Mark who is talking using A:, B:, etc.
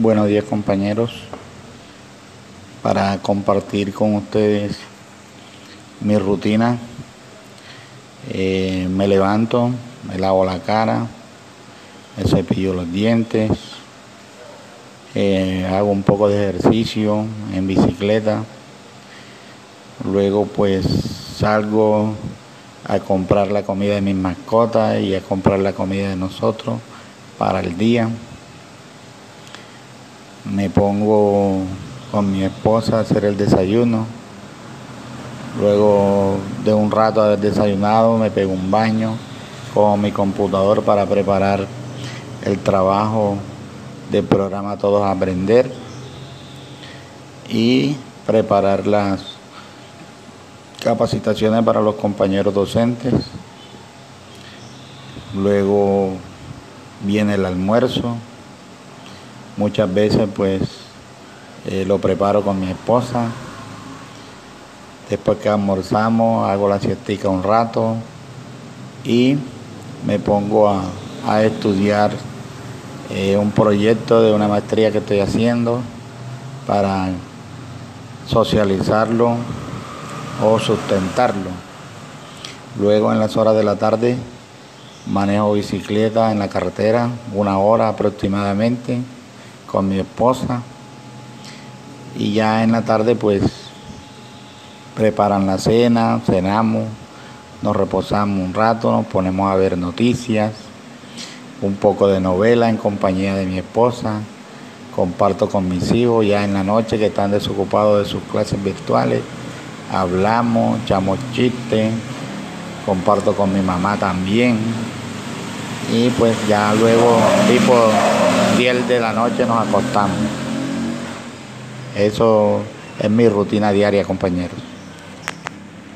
A: Buenos días compañeros, para compartir con ustedes mi rutina. Eh, me levanto, me lavo la cara, me cepillo los dientes, eh, hago un poco de ejercicio en bicicleta, luego pues salgo a comprar la comida de mis mascotas y a comprar la comida de nosotros para el día me pongo con mi esposa a hacer el desayuno. Luego de un rato haber desayunado me pego un baño con mi computador para preparar el trabajo del programa Todos Aprender y preparar las capacitaciones para los compañeros docentes. Luego viene el almuerzo, Muchas veces pues eh, lo preparo con mi esposa. Después que almorzamos hago la siestica un rato y me pongo a, estudiar eh, un proyecto de una maestría que estoy haciendo para socializarlo o sustentarlo. Luego en las horas de la tarde manejo bicicleta en la carretera, una hora aproximadamente con mi esposa. Y ya en la tarde pues preparan la cena, cenamos, nos reposamos un rato, nos ponemos a ver noticias, un poco de novela en compañía de mi esposa, comparto con mis hijos ya en la noche que están desocupados de sus clases virtuales, hablamos, echamos chistes, comparto con mi mamá también. Y pues ya luego tipo 10 de la noche nos acostamos. Eso es mi rutina diaria, compañeros.